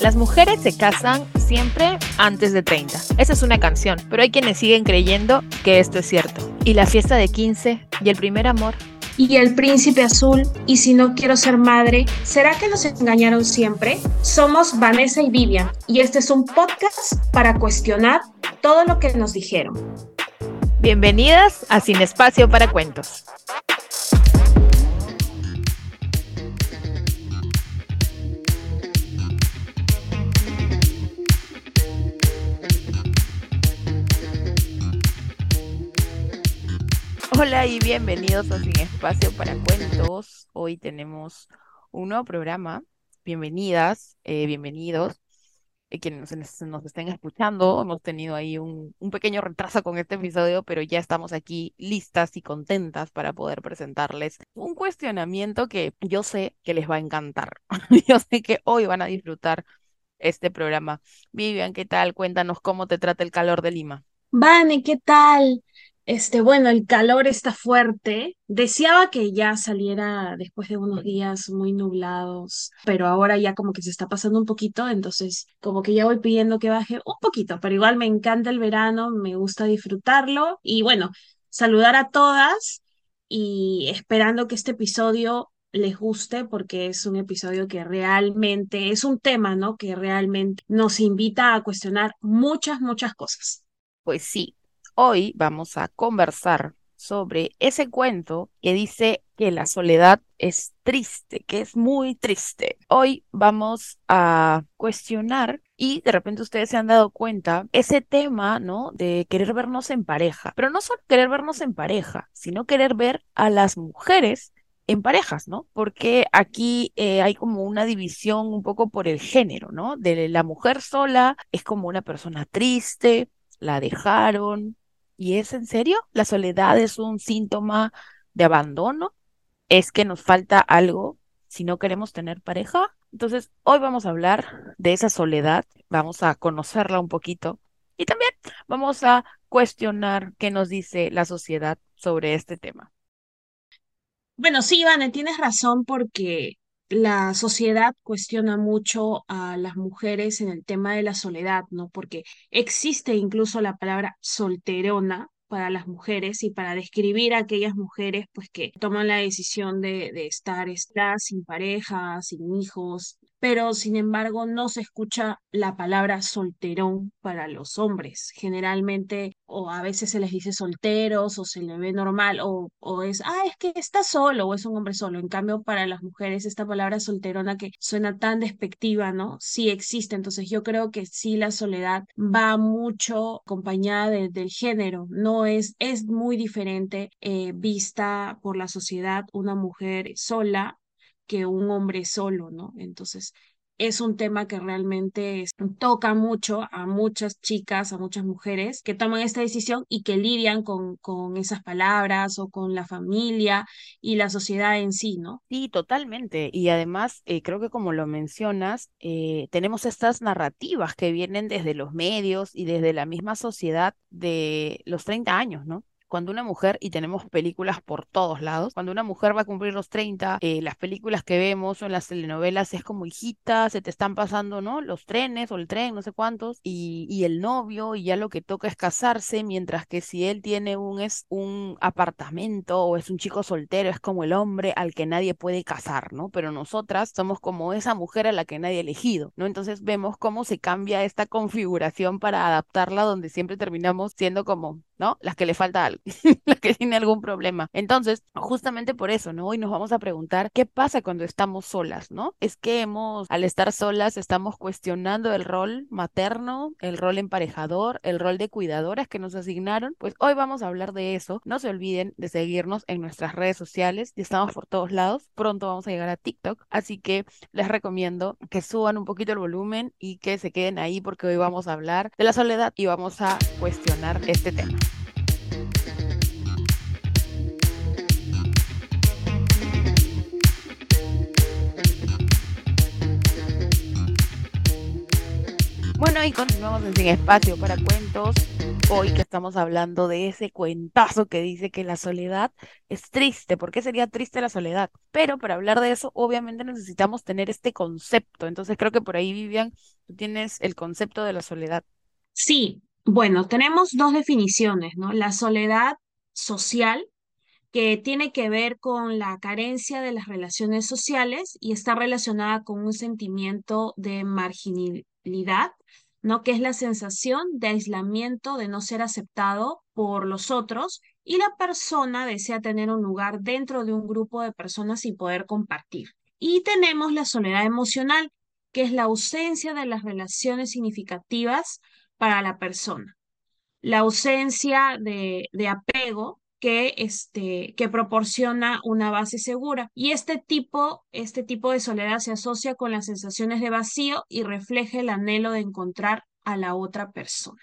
Las mujeres se casan siempre antes de 30. Esa es una canción, pero hay quienes siguen creyendo que esto es cierto. Y la fiesta de 15 y el primer amor. Y el príncipe azul, y si no quiero ser madre, ¿será que nos engañaron siempre? Somos Vanessa y Vivian, y este es un podcast para cuestionar todo lo que nos dijeron. Bienvenidas a Sin Espacio para Cuentos. Hola y bienvenidos a Sin Espacio para Cuentos. Hoy tenemos un nuevo programa. Bienvenidas, eh, bienvenidos. Eh, quienes nos, nos, estén escuchando, hemos tenido ahí un, pequeño retraso con este episodio, pero ya estamos aquí listas y contentas para poder presentarles un cuestionamiento que yo sé que les va a encantar. yo sé que hoy van a disfrutar este programa. Vivian, ¿qué tal? Cuéntanos cómo te trata el calor de Lima. Vane, ¿qué tal? Este, bueno, el calor está fuerte. Deseaba que ya saliera después de unos días muy nublados, pero ahora ya como que se está pasando un poquito, entonces como que ya voy pidiendo que baje un poquito, pero igual me encanta el verano, me gusta disfrutarlo y bueno, saludar a todas y esperando que este episodio les guste porque es un episodio que realmente es un tema, ¿no? Que realmente nos invita a cuestionar muchas, muchas cosas. Pues sí, Hoy vamos a conversar sobre ese cuento que dice que la soledad es triste, que es muy triste. Hoy vamos a cuestionar y de repente ustedes se han dado cuenta ese tema, ¿no? De querer vernos en pareja, pero no solo querer vernos en pareja, sino querer ver a las mujeres en parejas, ¿no? Porque aquí eh, hay como una división un poco por el género, ¿no? De la mujer sola es como una persona triste, la dejaron, ¿Y es en serio? ¿La soledad es un síntoma de abandono? ¿Es que nos falta algo si no queremos tener pareja? Entonces, hoy vamos a hablar de esa soledad, vamos a conocerla un poquito y también vamos a cuestionar qué nos dice la sociedad sobre este tema. Bueno, sí, Ivane, tienes razón porque la sociedad cuestiona mucho a las mujeres en el tema de la soledad, ¿no? Porque existe incluso la palabra solterona para las mujeres y para describir a aquellas mujeres pues que toman la decisión de, de estar, estar sin pareja, sin hijos, pero sin embargo no se escucha la palabra solterón para los hombres. Generalmente o a veces se les dice solteros o se le ve normal o, o es, ah, es que está solo o es un hombre solo. En cambio, para las mujeres esta palabra solterona que suena tan despectiva, ¿no? Sí existe. Entonces yo creo que sí la soledad va mucho acompañada del género. No es, es muy diferente eh, vista por la sociedad una mujer sola que un hombre solo, ¿no? Entonces, es un tema que realmente toca mucho a muchas chicas, a muchas mujeres que toman esta decisión y que lidian con, con esas palabras o con la familia y la sociedad en sí, ¿no? Sí, totalmente. Y además, eh, creo que como lo mencionas, eh, tenemos estas narrativas que vienen desde los medios y desde la misma sociedad de los 30 años, ¿no? Cuando una mujer, y tenemos películas por todos lados, cuando una mujer va a cumplir los 30, eh, las películas que vemos o en las telenovelas es como hijita, se te están pasando, ¿no? Los trenes o el tren, no sé cuántos, y, y el novio, y ya lo que toca es casarse, mientras que si él tiene un, es un apartamento o es un chico soltero, es como el hombre al que nadie puede casar, ¿no? Pero nosotras somos como esa mujer a la que nadie ha elegido, ¿no? Entonces vemos cómo se cambia esta configuración para adaptarla donde siempre terminamos siendo como ¿no? Las que le falta algo, las que tiene algún problema. Entonces, justamente por eso, ¿no? Hoy nos vamos a preguntar qué pasa cuando estamos solas, ¿no? Es que hemos, al estar solas, estamos cuestionando el rol materno, el rol emparejador, el rol de cuidadoras que nos asignaron. Pues hoy vamos a hablar de eso. No se olviden de seguirnos en nuestras redes sociales, y estamos por todos lados. Pronto vamos a llegar a TikTok, así que les recomiendo que suban un poquito el volumen y que se queden ahí porque hoy vamos a hablar de la soledad y vamos a cuestionar este tema. Bueno, y continuamos en Sin Espacio para Cuentos. Hoy que estamos hablando de ese cuentazo que dice que la soledad es triste. ¿Por qué sería triste la soledad? Pero para hablar de eso, obviamente necesitamos tener este concepto. Entonces creo que por ahí, Vivian, tú tienes el concepto de la soledad. Sí, bueno, tenemos dos definiciones, ¿no? La soledad social, que tiene que ver con la carencia de las relaciones sociales y está relacionada con un sentimiento de ¿no? Que es la sensación de aislamiento, de no ser aceptado por los otros y la persona desea tener un lugar dentro de un grupo de personas y poder compartir. Y tenemos la soledad emocional, que es la ausencia de las relaciones significativas para la persona. La ausencia de, de apego que, este, que proporciona una base segura. Y este tipo, este tipo de soledad se asocia con las sensaciones de vacío y refleja el anhelo de encontrar a la otra persona.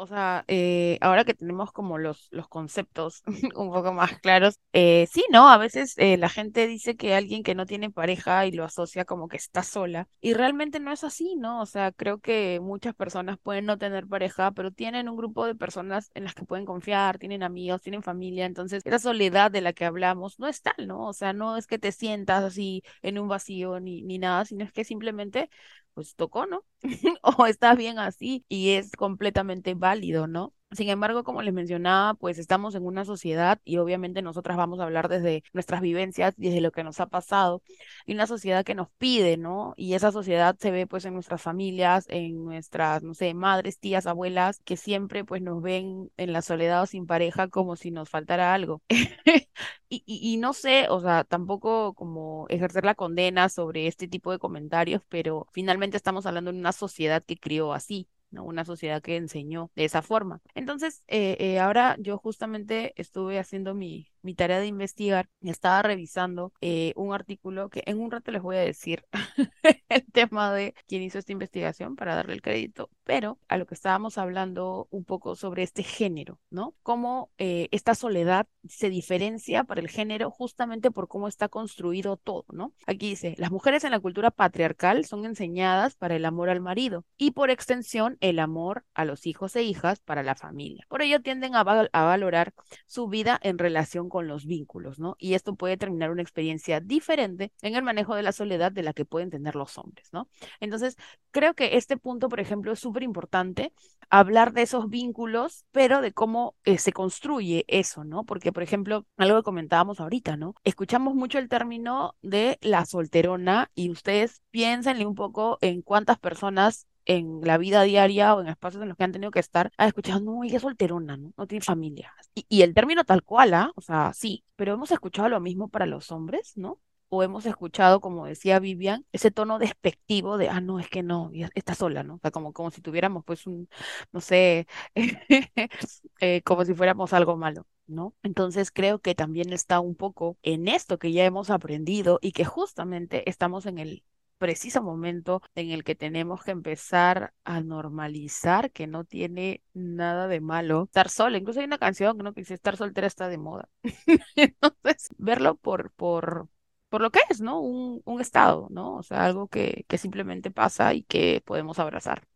O sea, eh, ahora que tenemos como los, los conceptos un poco más claros, eh, sí, ¿no? A veces eh, la gente dice que alguien que no tiene pareja y lo asocia como que está sola, y realmente no es así, ¿no? O sea, creo que muchas personas pueden no tener pareja, pero tienen un grupo de personas en las que pueden confiar, tienen amigos, tienen familia, entonces esa soledad de la que hablamos no es tal, ¿no? O sea, no es que te sientas así en un vacío ni, ni nada, sino es que simplemente pues tocó, ¿no? o estás bien así y es completamente válido, ¿no? Sin embargo, como les mencionaba, pues estamos en una sociedad y obviamente nosotras vamos a hablar desde nuestras vivencias, desde lo que nos ha pasado, y una sociedad que nos pide, ¿no? Y esa sociedad se ve pues en nuestras familias, en nuestras, no sé, madres, tías, abuelas, que siempre pues nos ven en la soledad o sin pareja como si nos faltara algo. y, y, y no sé, o sea, tampoco como ejercer la condena sobre este tipo de comentarios, pero finalmente estamos hablando de una sociedad que crió así. ¿No? Una sociedad que enseñó de esa forma. Entonces, eh, eh, ahora yo justamente estuve haciendo mi, mi tarea de investigar estaba revisando eh, un artículo que en un rato les voy a decir el tema de quién hizo esta investigación para darle el crédito, pero a lo que estábamos hablando un poco sobre este género, ¿no? Cómo eh, esta soledad se diferencia para el género justamente por cómo está construido todo, ¿no? Aquí dice, las mujeres en la cultura patriarcal son enseñadas para el amor al marido y por extensión el amor a los hijos e hijas para la familia. Por ello tienden a, val a valorar su vida en relación con los vínculos, ¿no? Y esto puede terminar una experiencia diferente en el manejo de la soledad de la que pueden tener los hombres, ¿no? Entonces, creo que este punto, por ejemplo, es súper importante hablar de esos vínculos, pero de cómo eh, se construye eso, ¿no? Porque, por ejemplo, algo que comentábamos ahorita, ¿no? Escuchamos mucho el término de la solterona y ustedes piénsenle un poco en cuántas personas en la vida diaria o en espacios en los que han tenido que estar, ha escuchado, no, ella es solterona, ¿no? No tiene familia. Y, y el término tal cual, ¿ah? O sea, sí, pero hemos escuchado lo mismo para los hombres, ¿no? o hemos escuchado, como decía Vivian, ese tono despectivo de, ah, no, es que no, está sola, ¿no? O sea, como, como si tuviéramos, pues, un, no sé, eh, como si fuéramos algo malo. ¿No? Entonces creo que también está un poco en esto que ya hemos aprendido y que justamente estamos en el preciso momento en el que tenemos que empezar a normalizar que no tiene nada de malo estar sola. Incluso hay una canción ¿no? que dice estar soltera está de moda. Entonces, verlo por, por, por lo que es, ¿no? Un, un estado, ¿no? O sea, algo que, que simplemente pasa y que podemos abrazar.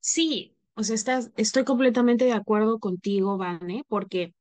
Sí, o sea, estás, estoy completamente de acuerdo contigo, Vane, porque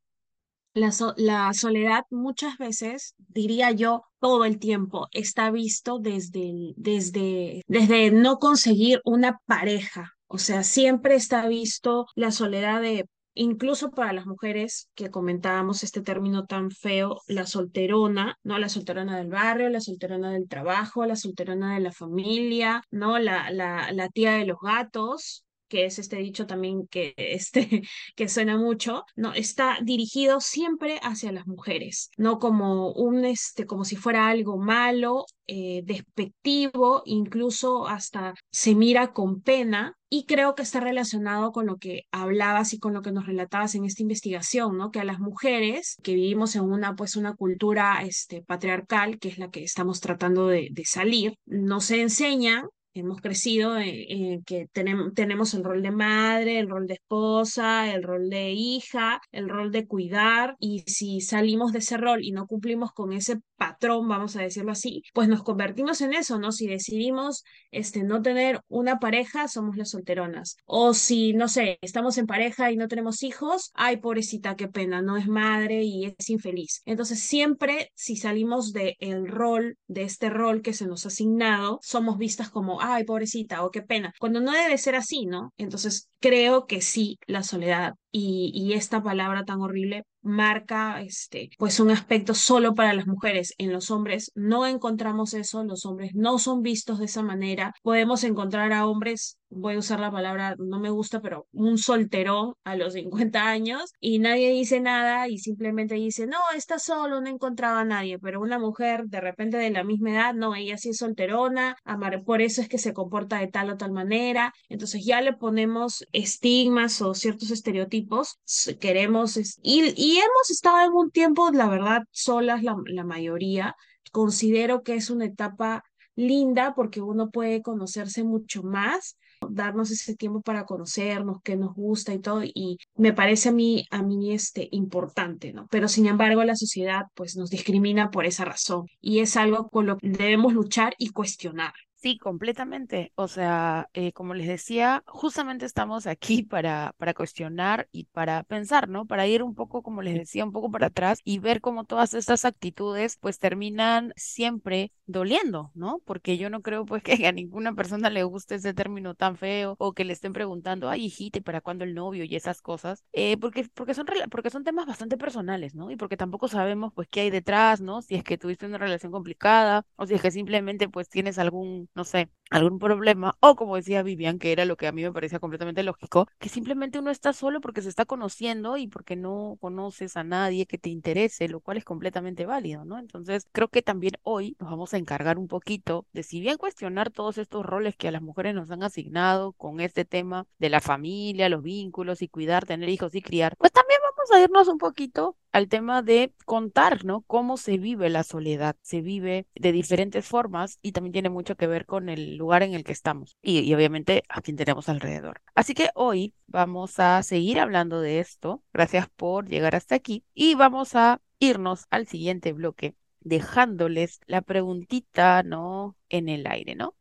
la, la, soledad muchas veces, diría yo, todo el tiempo está visto desde, desde, desde no conseguir una pareja. O sea, siempre está visto la soledad de, incluso para las mujeres que comentábamos este término tan feo, la solterona, ¿no? La solterona del barrio, la solterona del trabajo, la solterona de la familia, ¿no? La, la, la tía de los gatos, que es este dicho también que, este, que suena mucho, no, está dirigido siempre hacia las mujeres, no como un, este, como si fuera algo malo, eh, despectivo, incluso hasta se mira con pena. Y creo que está relacionado con lo que hablabas y con lo que nos relatabas en esta investigación, ¿no? Que a las mujeres que vivimos en una, pues, una cultura este, patriarcal, que es la que estamos tratando de, de salir, nos enseñan hemos crecido en, que tenemos, tenemos el rol de madre, el rol de esposa, el rol de hija, el rol de cuidar y si salimos de ese rol y no cumplimos con ese patrón, vamos a decirlo así, pues nos convertimos en eso, ¿no? Si decidimos este, no tener una pareja, somos las solteronas. O si, no sé, estamos en pareja y no tenemos hijos, ay, pobrecita, qué pena, no es madre y es infeliz. Entonces, siempre si salimos del el rol, de este rol que se nos ha asignado, somos vistas como, ay, pobrecita, o qué pena, cuando no debe ser así, ¿no? Entonces, creo que sí, la soledad y, y esta palabra tan horrible marca este, pues un aspecto solo para las mujeres. En los hombres no encontramos eso, los hombres no son vistos de esa manera. Podemos encontrar a hombres, voy a usar la palabra, no me gusta, pero un solterón a los 50 años y nadie dice nada y simplemente dice, no, está solo, no encontraba a nadie, pero una mujer de repente de la misma edad, no, ella sí es solterona, por eso es que se comporta de tal o tal manera. Entonces ya le ponemos estigmas o ciertos estereotipos, queremos y, y hemos estado un tiempo, la verdad, solas la, la mayoría. Considero que es una etapa linda porque uno puede conocerse mucho más, darnos ese tiempo para conocernos, qué nos gusta y todo, y me parece a mí, a mí este, importante, ¿no? Pero sin embargo la sociedad pues nos discrimina por esa razón y es algo con lo que debemos luchar y cuestionar. Sí, completamente. O sea, eh, como les decía, justamente estamos aquí para, para cuestionar y para pensar, ¿no? Para ir un poco, como les decía, un poco para atrás y ver cómo todas estas actitudes pues terminan siempre doliendo, ¿no? Porque yo no creo pues que a ninguna persona le guste ese término tan feo o que le estén preguntando, ay, hijita, ¿y para cuándo el novio? y esas cosas, eh, porque, porque, son, porque son temas bastante personales, ¿no? Y porque tampoco sabemos pues qué hay detrás, ¿no? Si es que tuviste una relación complicada o si es que simplemente pues tienes algún no sé, algún problema, o como decía Vivian, que era lo que a mí me parecía completamente lógico, que simplemente uno está solo porque se está conociendo y porque no conoces a nadie que te interese, lo cual es completamente válido, ¿no? Entonces, creo que también hoy nos vamos a encargar un poquito de, si bien cuestionar todos estos roles que a las mujeres nos han asignado con este tema de la familia, los vínculos y cuidar, tener hijos y criar, pues también vamos a irnos un poquito al tema de contar, ¿no? Cómo se vive la soledad. Se vive de diferentes formas y también tiene mucho que ver con el lugar en el que estamos y, y obviamente a quien tenemos alrededor. Así que hoy vamos a seguir hablando de esto. Gracias por llegar hasta aquí y vamos a irnos al siguiente bloque dejándoles la preguntita, ¿no? En el aire, ¿no?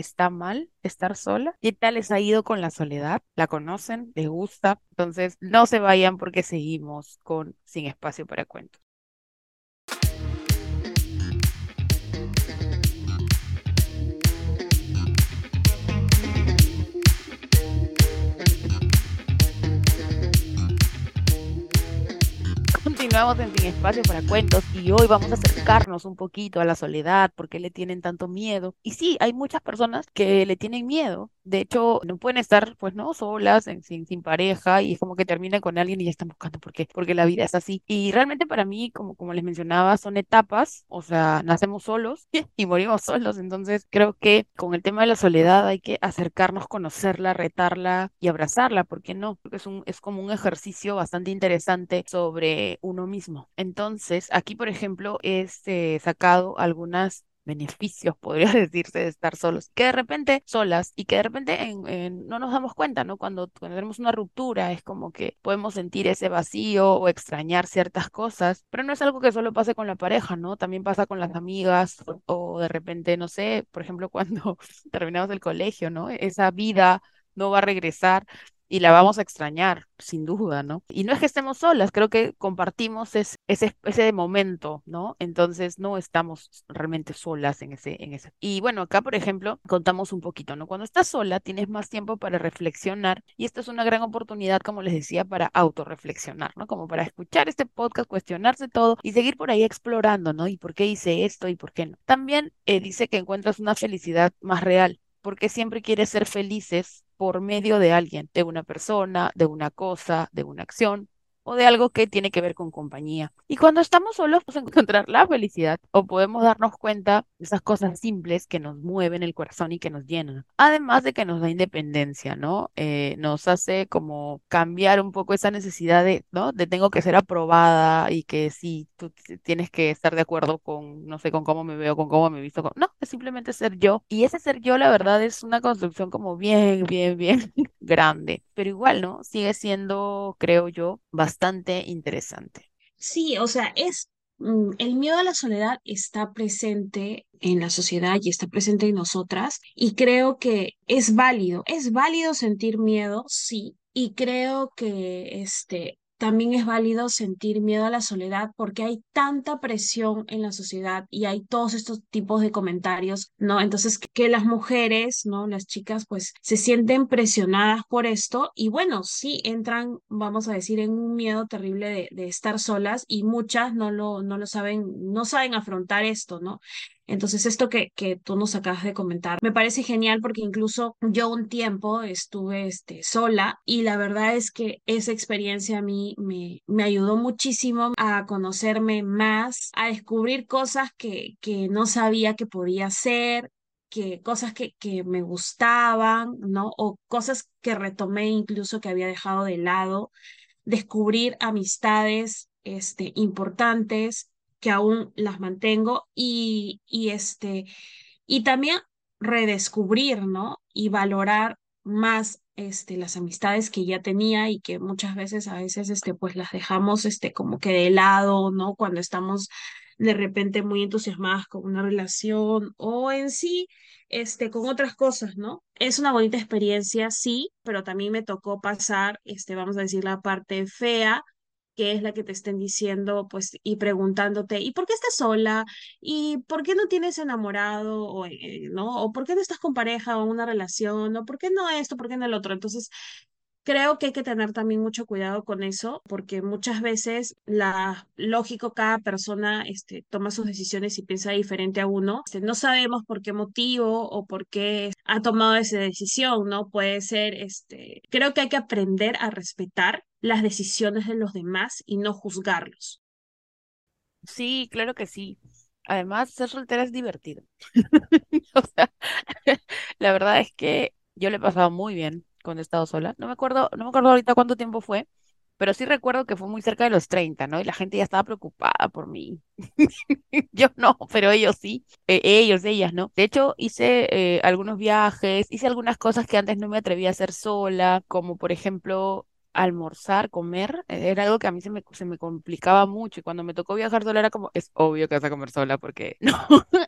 ¿Está mal estar sola? ¿Qué tal les ha ido con la soledad? ¿La conocen? ¿Les gusta? Entonces, no se vayan porque seguimos con Sin Espacio para Cuentos. Continuamos en Sin Espacio para Cuentos y hoy vamos a acercarnos un poquito a la soledad, por qué le tienen tanto miedo. Y sí, hay muchas personas que le tienen miedo. De hecho, no pueden estar, pues, no, solas, sin, sin pareja y es como que terminan con alguien y ya están buscando por qué, porque la vida es así. Y realmente para mí, como, como les mencionaba, son etapas, o sea, nacemos solos y morimos solos. Entonces, creo que con el tema de la soledad hay que acercarnos, conocerla, retarla y abrazarla, ¿por qué no? Es, un, es como un ejercicio bastante interesante sobre uno mismo. Entonces, aquí, por ejemplo, he este, sacado algunas beneficios, podría decirse, de estar solos, que de repente solas y que de repente no nos damos cuenta, ¿no? Cuando, tenemos una ruptura es como que podemos sentir ese vacío o extrañar ciertas cosas, pero no es algo que solo pase con la pareja, ¿no? También pasa con las amigas o de repente, no sé, por ejemplo, cuando terminamos el colegio, ¿no? Esa vida no va a regresar y la vamos a extrañar, sin duda, ¿no? Y no es que estemos solas, creo que compartimos ese, ese, ese momento, ¿no? Entonces no estamos realmente solas en ese, en ese. Y bueno, acá, por ejemplo, contamos un poquito, ¿no? Cuando estás sola, tienes más tiempo para reflexionar y esto es una gran oportunidad, como les decía, para autorreflexionar, ¿no? Como para escuchar este podcast, cuestionarse todo y seguir por ahí explorando, ¿no? ¿Y por qué hice esto y por qué no? También eh, dice que encuentras una felicidad más real porque siempre quieres ser felices por medio de alguien, de una persona, de una cosa, de una acción o de algo que tiene que ver con compañía. Y cuando estamos solos, podemos encontrar la felicidad o podemos darnos cuenta de esas cosas simples que nos mueven el corazón y que nos llenan. Además de que nos da independencia, ¿no? Eh, nos hace como cambiar un poco esa necesidad de, ¿no? De tengo que ser aprobada y que sí, tú tienes que estar de acuerdo con, no sé, con cómo me veo, con cómo me visto. No, es simplemente ser yo. Y ese ser yo, la verdad, es una construcción como bien, bien, bien grande. Pero igual, ¿no? Sigue siendo, creo yo, bastante interesante. Sí, o sea, es mm, el miedo a la soledad está presente en la sociedad y está presente en nosotras y creo que es válido, es válido sentir miedo, sí, y creo que este también es válido sentir miedo a la soledad porque hay tanta presión en la sociedad y hay todos estos tipos de comentarios, ¿no? Entonces, que las mujeres, ¿no? Las chicas, pues se sienten presionadas por esto y bueno, sí entran, vamos a decir, en un miedo terrible de, de estar solas y muchas no lo, no lo saben, no saben afrontar esto, ¿no? Entonces, esto que, que tú nos acabas de comentar me parece genial porque incluso yo un tiempo estuve este, sola y la verdad es que esa experiencia a mí me, me ayudó muchísimo a conocerme más, a descubrir cosas que, que no sabía que podía hacer que cosas que, que me gustaban, ¿no? O cosas que retomé incluso que había dejado de lado, descubrir amistades, este, importantes que aún las mantengo y, y este, y también redescubrir, ¿no? Y valorar más este, las amistades que ya tenía y que muchas veces, a veces, este, pues las dejamos, este, como que de lado, ¿no? Cuando estamos de repente muy entusiasmadas con una relación o en sí, este, con otras cosas, ¿no? Es una bonita experiencia, sí, pero también me tocó pasar, este, vamos a decir, la parte fea que es la que te estén diciendo, pues, y preguntándote, ¿y por qué estás sola? ¿Y por qué no tienes enamorado? O, eh, ¿no? ¿O por qué no estás con pareja o una relación? ¿O por qué no esto? ¿Por qué no el otro? Entonces, Creo que hay que tener también mucho cuidado con eso, porque muchas veces la lógico, cada persona este, toma sus decisiones y piensa diferente a uno. Este, no sabemos por qué motivo o por qué ha tomado esa decisión, ¿no? Puede ser, este, creo que hay que aprender a respetar las decisiones de los demás y no juzgarlos. Sí, claro que sí. Además, ser soltera es divertido. O sea, la verdad es que yo le he pasado muy bien cuando he estado sola. No me acuerdo, no me acuerdo ahorita cuánto tiempo fue, pero sí recuerdo que fue muy cerca de los 30, ¿no? Y la gente ya estaba preocupada por mí. Yo no, pero ellos sí, eh, ellos, ellas, ¿no? De hecho, hice eh, algunos viajes, hice algunas cosas que antes no me atrevía a hacer sola, como por ejemplo almorzar, comer, eh, era algo que a mí se me, se me complicaba mucho y cuando me tocó viajar sola era como, es obvio que vas a comer sola porque no,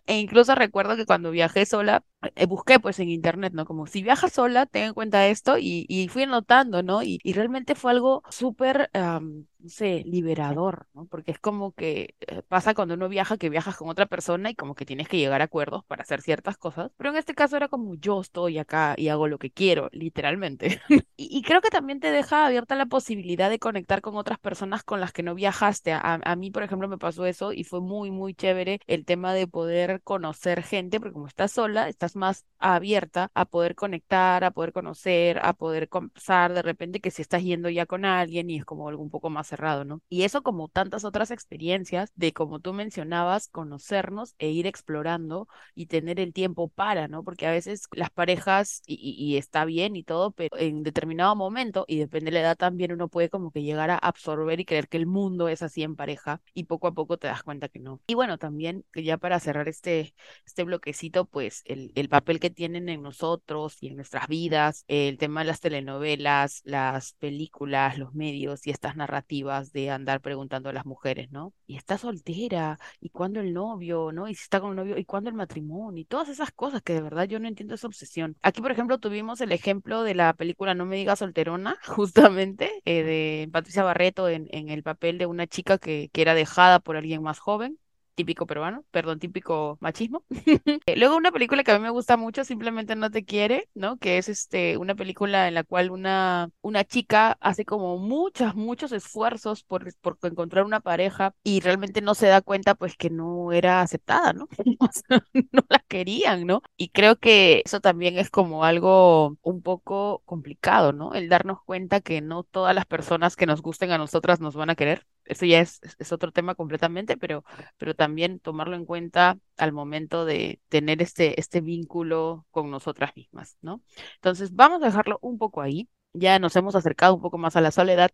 e incluso recuerdo que cuando viajé sola, busqué pues en internet, ¿no? Como si viajas sola, ten en cuenta esto y, y fui anotando, ¿no? Y, y realmente fue algo súper, am, no sé, liberador, ¿no? Porque es como que eh, pasa cuando uno viaja, que viajas con otra persona y como que tienes que llegar a acuerdos para hacer ciertas cosas, pero en este caso era como yo estoy acá y hago lo que quiero, literalmente. Y, y creo que también te deja abierta la posibilidad de conectar con otras personas con las que no viajaste. A, a mí, por ejemplo, me pasó eso y fue muy, muy chévere el tema de poder conocer gente, porque como estás sola, estás más abierta a poder conectar, a poder conocer, a poder conversar de repente que si estás yendo ya con alguien y es como algo un poco más cerrado, ¿no? Y eso como tantas otras experiencias de, como tú mencionabas, conocernos e ir explorando y tener el tiempo para, ¿no? Porque a veces las parejas, y, está bien y todo, pero en determinado momento, y depende de la edad también, uno puede como que llegar a absorber y creer que el mundo es así en pareja y poco a poco te das cuenta que no. Y bueno, también que ya para cerrar este, este bloquecito, pues el papel que tienen en nosotros y en nuestras vidas, el tema de las telenovelas, las películas, los medios y estas narrativas de andar preguntando a las mujeres, ¿no? Y está soltera, y cuándo el novio, ¿no? Y si está con el novio, y cuándo el matrimonio, y todas esas cosas que de verdad yo no entiendo esa obsesión. Aquí, por ejemplo, tuvimos el ejemplo de la película No me digas solterona, justamente, eh, de Patricia Barreto en, en el papel de una chica que, que era dejada por alguien más joven típico peruano, perdón, típico machismo. Eh, Luego una película que a mí me gusta mucho, Simplemente no te quiere, ¿no? Que es este una película en la cual una, una chica hace como muchos, muchos esfuerzos por, por encontrar una pareja y realmente no se da cuenta pues que no era aceptada, ¿no? No la querían, ¿no? Y creo que eso también es como algo un poco complicado, ¿no? El darnos cuenta que no todas las personas que nos gusten a nosotras nos van a querer. Eso ya es, es otro tema completamente, pero pero también tomarlo en cuenta al momento de tener este, este vínculo con nosotras mismas, ¿no? Entonces, vamos a dejarlo un poco ahí. Ya nos hemos acercado un poco más a la soledad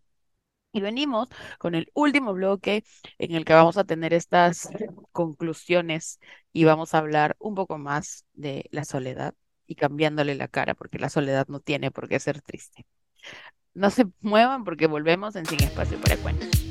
y venimos con el último bloque en el que vamos a tener estas conclusiones y vamos a hablar un poco más de la soledad y cambiándole la cara, porque la soledad no tiene por qué ser triste. No se muevan porque volvemos en Sin Espacio para Cuentos.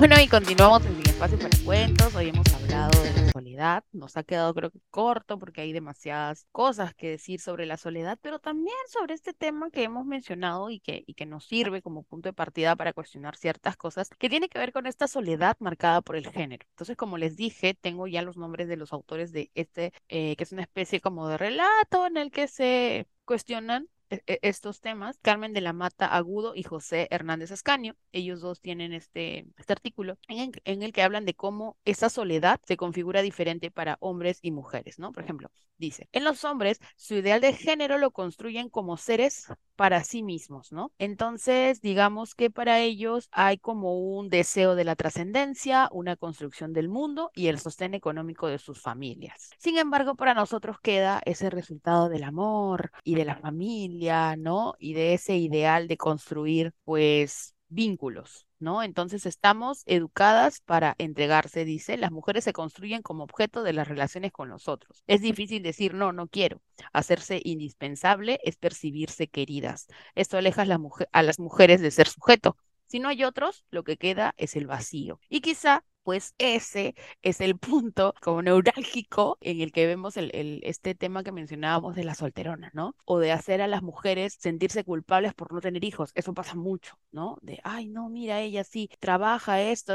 Bueno, y continuamos en Sin Espacio para Cuentos. Hoy hemos hablado de la soledad. Nos ha quedado, creo que corto, porque hay demasiadas cosas que decir sobre la soledad, pero también sobre este tema que hemos mencionado y que, y que nos sirve como punto de partida para cuestionar ciertas cosas que tiene que ver con esta soledad marcada por el género. Entonces, como les dije, tengo ya los nombres de los autores de este, eh, que es una especie como de relato en el que se cuestionan estos temas, Carmen de la Mata Agudo y José Hernández Ascanio. Ellos dos tienen este, este artículo en, en, el que hablan de cómo esa soledad se configura diferente para hombres y mujeres, ¿no? Por ejemplo, dice, en los hombres su ideal de género lo construyen como seres para sí mismos, ¿no? Entonces, digamos que para ellos hay como un deseo de la trascendencia, una construcción del mundo y el sostén económico de sus familias. Sin embargo, para nosotros queda ese resultado del amor y de la familia, ¿no? Y de ese ideal de construir, pues, vínculos, ¿no? Entonces estamos educadas para entregarse, dice, las mujeres se construyen como objeto de las relaciones con los otros. Es difícil decir, no, no quiero. Hacerse indispensable es percibirse queridas. Esto aleja a, la a las mujeres de ser sujeto. Si no hay otros, lo que queda es el vacío. Y quizá pues ese es el punto como neurálgico en el que vemos el, este tema que mencionábamos de la solterona, ¿no? O de hacer a las mujeres sentirse culpables por no tener hijos. Eso pasa mucho, ¿no? De, ay, no, mira, ella sí trabaja esto,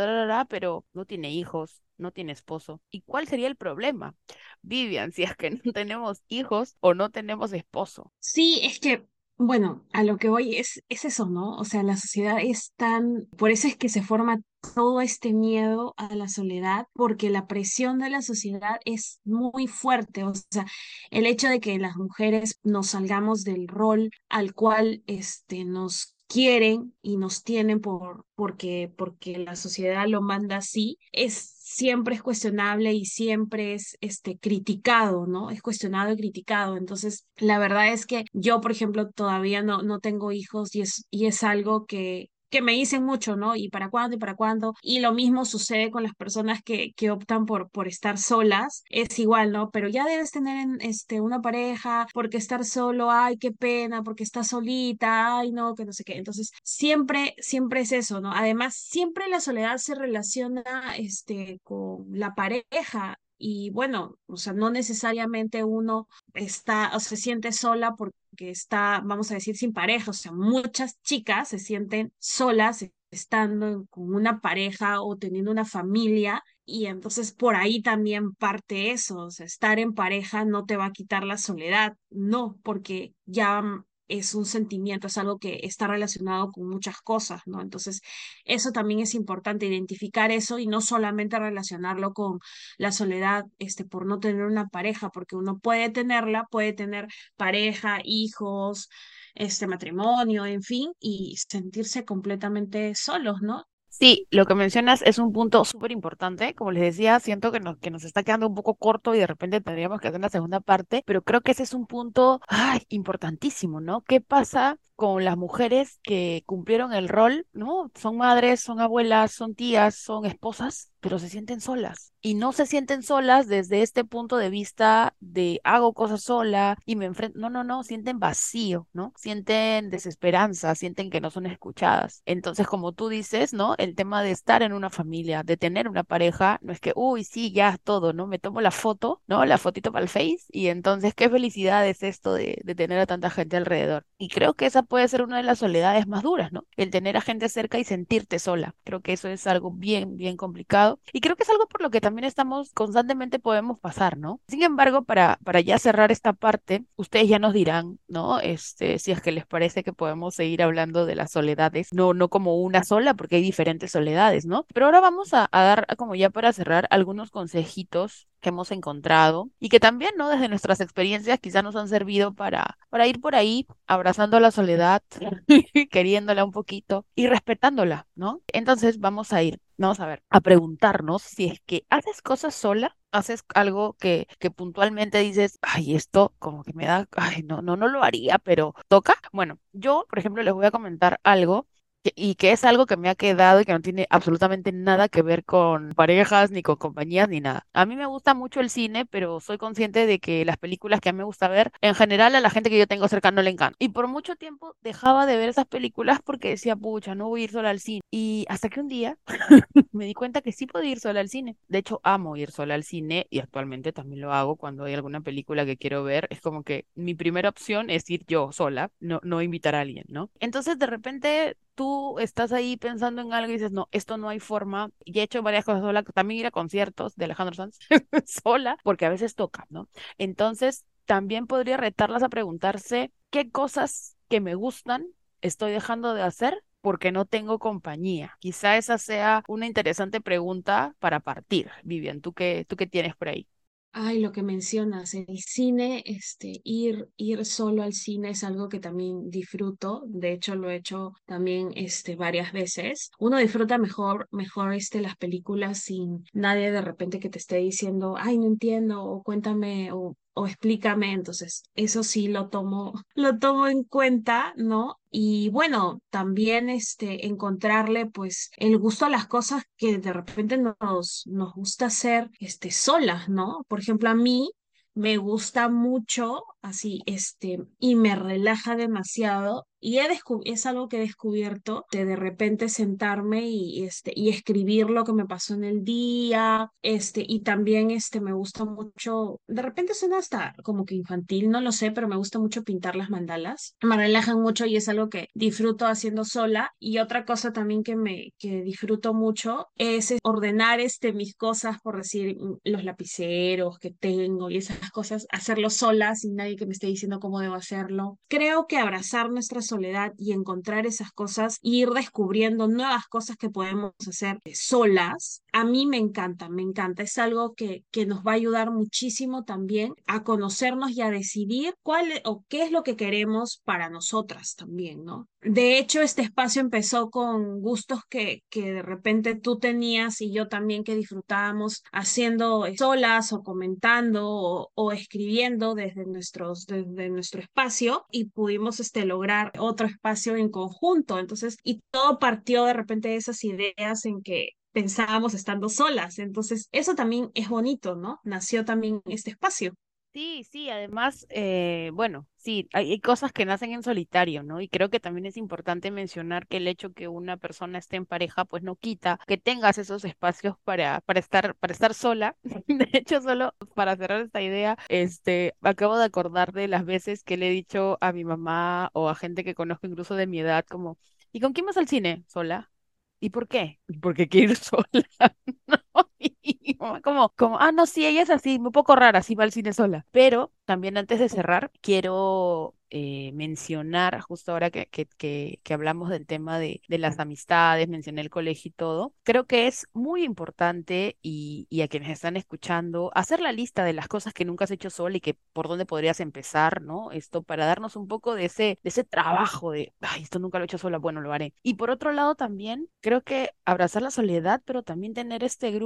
pero no tiene hijos, no tiene esposo. ¿Y cuál sería el problema? Vivian, si es que no tenemos hijos o no tenemos esposo. Sí, es que bueno, a lo que voy es, es eso, ¿no? O sea, la sociedad es tan, por eso es que se forma todo este miedo a la soledad, porque la presión de la sociedad es muy fuerte. O sea, el hecho de que las mujeres nos salgamos del rol al cual este, nos quieren y nos tienen por, porque, porque la sociedad lo manda así, es siempre es cuestionable y siempre es este, criticado, ¿no? Es cuestionado y criticado. Entonces, la verdad es que yo, por ejemplo, todavía no, no tengo hijos y es, y es algo que, que me dicen mucho, ¿no? ¿Y para cuándo? ¿Y para cuándo? Y lo mismo sucede con las personas que, que optan por, por estar solas, es igual, ¿no? Pero ya debes tener este, una pareja, porque estar solo, ay, qué pena, porque estás solita, ay, no, que no sé qué. Entonces, siempre, siempre es eso, ¿no? Además, siempre la soledad se relaciona este, con la pareja y bueno, o sea, no necesariamente uno está o se siente sola porque está, vamos a decir, sin pareja, o sea, muchas chicas se sienten solas estando con una pareja o teniendo una familia y entonces por ahí también parte eso, o sea, estar en pareja no te va a quitar la soledad, no, porque ya es un sentimiento, es algo que está relacionado con muchas cosas, ¿no? Entonces, eso también es importante, identificar eso y no solamente relacionarlo con la soledad, este, por no tener una pareja, porque uno puede tenerla, puede tener pareja, hijos, este matrimonio, en fin, y sentirse completamente solos, ¿no? Sí, lo que mencionas es un punto súper importante. Como les decía, siento que nos, que nos está quedando un poco corto y de repente tendríamos que hacer una segunda parte, pero creo que ese es un punto importantísimo, ¿no? ¿Qué pasa con las mujeres que cumplieron el rol, ¿no? Son madres, son abuelas, son tías, son esposas, pero se sienten solas. Y no se sienten solas desde este punto de vista de hago cosas sola y me enfrento. No, no, no, sienten vacío, ¿no? Sienten desesperanza, sienten que no son escuchadas. Entonces, como tú dices, ¿no? El tema de estar en una familia, de tener una pareja, no es que, uy, sí, ya todo, ¿no? Me tomo la foto, ¿no? La fotito para el Face y entonces, qué felicidad es esto de, de tener a tanta gente alrededor. Y creo que esa puede ser una de las soledades más duras, ¿no? El tener a gente cerca y sentirte sola. Creo que eso es algo bien, bien complicado y creo que es algo por lo que también estamos constantemente podemos pasar, ¿no? Sin embargo, para, para ya cerrar esta parte, ustedes ya nos dirán, ¿no? Este, si es que les parece que podemos seguir hablando de las soledades, no, no como una sola, porque hay diferentes soledades, ¿no? Pero ahora vamos a, a dar, como ya para cerrar, algunos consejitos que hemos encontrado y que también, ¿no? Desde nuestras experiencias quizás nos han servido para, para ir por ahí abrazando la soledad, queriéndola un poquito y respetándola, ¿no? Entonces vamos a ir, vamos a ver, a preguntarnos si es que haces cosas sola haces algo que, que puntualmente dices, ay, esto como que me da, ay, no, no, no lo haría, pero toca. Bueno, yo, por ejemplo, les voy a comentar algo y que es algo que me ha quedado y que no tiene absolutamente nada que ver con parejas, ni con compañías, ni nada. A mí me gusta mucho el cine, pero soy consciente de que las películas que a mí me gusta ver, en general a la gente que yo tengo cerca no le encanta. Y por mucho tiempo dejaba de ver esas películas porque decía, pucha, no voy a ir sola al cine. Y hasta que un día me di cuenta que sí puedo ir sola al cine. De hecho, amo ir sola al cine y actualmente también lo hago cuando hay alguna película que quiero ver. Es como que mi primera opción es ir yo sola, no, no invitar a alguien, ¿no? Entonces, de repente, tú estás ahí pensando en algo y dices, no, esto no hay forma. Y he hecho varias cosas sola, también ir a conciertos de Alejandro Sanz sola, porque a veces toca, ¿no? Entonces, también podría retarlas a preguntarse qué cosas que me gustan estoy dejando de hacer porque no tengo compañía. Quizá esa sea una interesante pregunta para partir. Vivian, ¿tú qué, tú qué tienes por ahí? Ay, lo que mencionas, el cine, este, ir, ir solo al cine es algo que también disfruto. De hecho, lo he hecho también, este, varias veces. Uno disfruta mejor, mejor, este, las películas sin nadie de repente que te esté diciendo, ay, no entiendo, o cuéntame, o, o explícame. Entonces, eso sí lo tomo, lo tomo en cuenta, ¿no? Y bueno, también, este, encontrarle, pues, el gusto a las cosas que de repente nos, nos gusta hacer, este, solas, ¿no? Por ejemplo, a mí me gusta mucho, así, este, y me relaja demasiado. Y he es algo que he descubierto de de repente sentarme y, este, y escribir lo que me pasó en el día, este, y también este, me gusta mucho, de repente suena hasta como que infantil, no lo sé, pero me gusta mucho pintar las mandalas. Me relajan mucho y es algo que disfruto haciendo sola. Y otra cosa también que me que disfruto mucho es ordenar este, mis cosas, por decir, mm, los lapiceros que tengo y esas cosas, hacerlo sola sin nadie que me esté diciendo cómo debo hacerlo. Creo que abrazar nuestra soledad y encontrar esas cosas ir descubriendo nuevas cosas que podemos hacer solas, a mí me encanta, me encanta. Es algo que, que nos va a ayudar muchísimo también a conocernos y a decidir cuál e- o qué es lo que queremos para nosotras también, ¿no? De hecho, este espacio empezó con gustos que, que de repente tú tenías y yo también que disfrutábamos haciendo solas o comentando o, escribiendo desde, nuestros, desde nuestro espacio y pudimos este, lograr otro espacio en conjunto. Entonces, y todo partió de repente de esas ideas en que pensábamos estando solas. Entonces, eso también es bonito, ¿no? Nació también este espacio. Sí, sí, además, eh, bueno, sí, hay, hay cosas que nacen en solitario, ¿no? Y creo que también es importante mencionar que el hecho que una persona esté en pareja, pues no quita que tengas esos espacios para, para estar, para estar sola. De hecho, solo para cerrar esta idea, este, acabo de acordar de las veces que le he dicho a mi mamá o a gente que conozco incluso de mi edad, como, ¿y con quién vas al cine? ¿Sola? ¿Y por qué? Porque quiero ir sola. Y como, como, ah, no, sí, ella es así, un poco rara, sí va al cine sola. Pero también antes de cerrar, quiero eh, mencionar, justo ahora que, que, que, que hablamos del tema de, de las amistades, mencioné el colegio y todo, creo que es muy importante y, y a quienes están escuchando, hacer la lista de las cosas que nunca has hecho sola y que por dónde podrías empezar, ¿no? Esto para darnos un poco de ese, de ese trabajo de, ay, esto nunca lo he hecho sola, bueno, lo haré. Y por otro lado también, creo que abrazar la soledad, pero también tener este grupo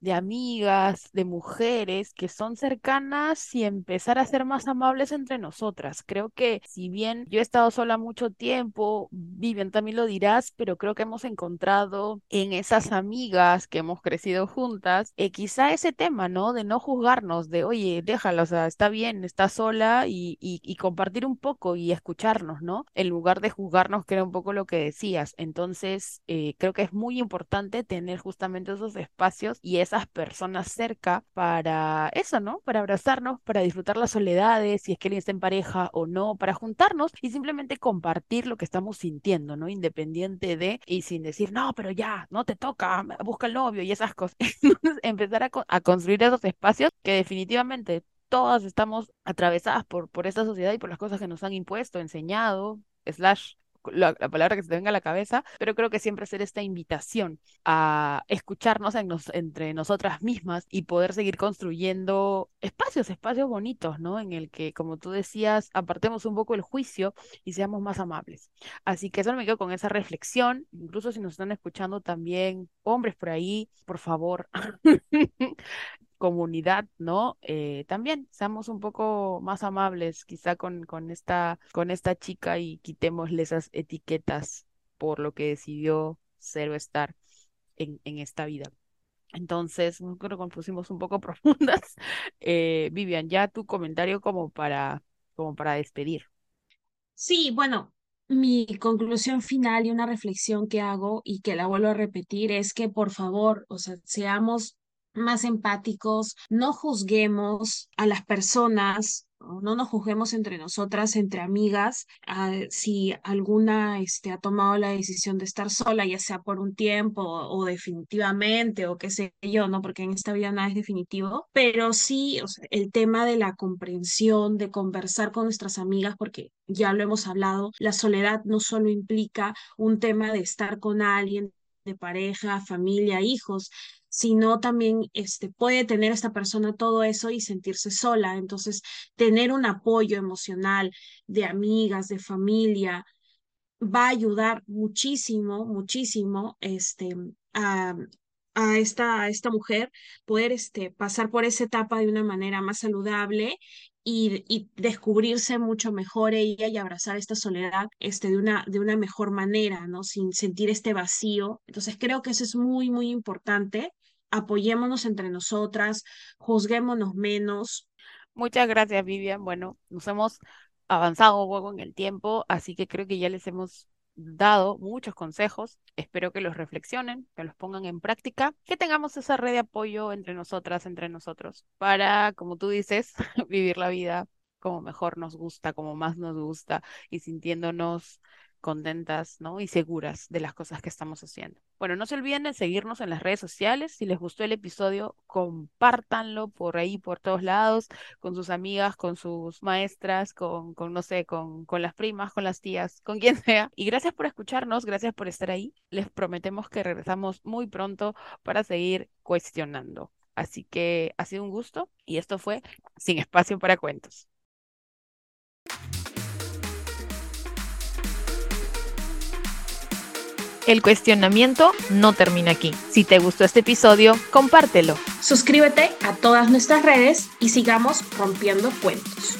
de amigas, de mujeres que son cercanas y empezar a ser más amables entre nosotras. Creo que si bien yo he estado sola mucho tiempo, Vivian también lo dirás, pero creo que hemos encontrado en esas amigas que hemos crecido juntas, eh, quizá ese tema, ¿no? De no juzgarnos, de, oye, déjala, o sea, está bien, está sola y, y, y compartir un poco y escucharnos, ¿no? En lugar de juzgarnos, que era un poco lo que decías. Entonces, eh, creo que es muy importante tener justamente esos espacios y esas personas cerca para eso, ¿no? Para abrazarnos, para disfrutar las soledades, si es que alguien está en pareja o no, para juntarnos y simplemente compartir lo que estamos sintiendo, ¿no? Independiente de, y sin decir, no, pero ya, no te toca, busca el novio y esas cosas. Empezar a construir esos espacios que definitivamente todas estamos atravesadas por, por esta sociedad y por las cosas que nos han impuesto, enseñado, slash la, la palabra que se te venga a la cabeza, pero creo que siempre hacer esta invitación a escucharnos en nos- entre nosotras mismas y poder seguir construyendo espacios, espacios bonitos, ¿no? En el que, como tú decías, apartemos un poco el juicio y seamos más amables. Así que eso me quedo con esa reflexión, incluso si nos están escuchando también hombres por ahí, por favor. comunidad, ¿no? Eh, también seamos un poco más amables, quizá con, con esta, con esta chica y quitémosle esas etiquetas por lo que decidió ser o estar en, en esta vida. Entonces, creo que nos pusimos un poco profundas. Eh, Vivian, ya tu comentario como para, como para despedir. Sí, bueno, mi conclusión final y una reflexión que hago y que la vuelvo a repetir es que por favor, o sea, seamos más empáticos, no juzguemos a las personas, no nos juzguemos entre nosotras, entre amigas, ah, si alguna este, ha tomado la decisión de estar sola, ya sea por un tiempo o, definitivamente o qué sé yo, ¿no? Porque en esta vida nada es definitivo, pero sí, el tema de la comprensión, de conversar con nuestras amigas, porque ya lo hemos hablado, la soledad no solo implica un tema de estar con alguien, de pareja, familia, hijos, sino también este, puede tener esta persona todo eso y sentirse sola. Entonces, tener un apoyo emocional de amigas, de familia, va a ayudar muchísimo, muchísimo este, a, a esta, a esta mujer poder este, pasar por esa etapa de una manera más saludable y, y, descubrirse mucho mejor ella y abrazar esta soledad este, de, una, de una mejor manera, ¿no? Sin sentir este vacío. Entonces creo que eso es muy, muy importante. Apoyémonos entre nosotras, juzguémonos menos. Muchas gracias, Vivian. Bueno, nos hemos avanzado un poco en el tiempo, así que creo que ya les hemos dado muchos consejos. Espero que los reflexionen, que los pongan en práctica, que tengamos esa red de apoyo entre nosotras, entre nosotros, para, como tú dices, vivir la vida como mejor nos gusta, como más nos gusta y sintiéndonos contentas, ¿no? Y seguras de las cosas que estamos haciendo. Bueno, no se olviden de seguirnos en las redes sociales. Si les gustó el episodio, compártanlo por ahí, por todos lados, con sus amigas, con sus maestras, con, con no sé, con, con las primas, con las tías, con quien sea. Y gracias por escucharnos, gracias por estar ahí. Les prometemos que regresamos muy pronto para seguir cuestionando. Así que ha sido un gusto y esto fue Sin Espacio para Cuentos. El cuestionamiento no termina aquí. Si te gustó este episodio, compártelo. Suscríbete a todas nuestras redes y sigamos rompiendo cuentos.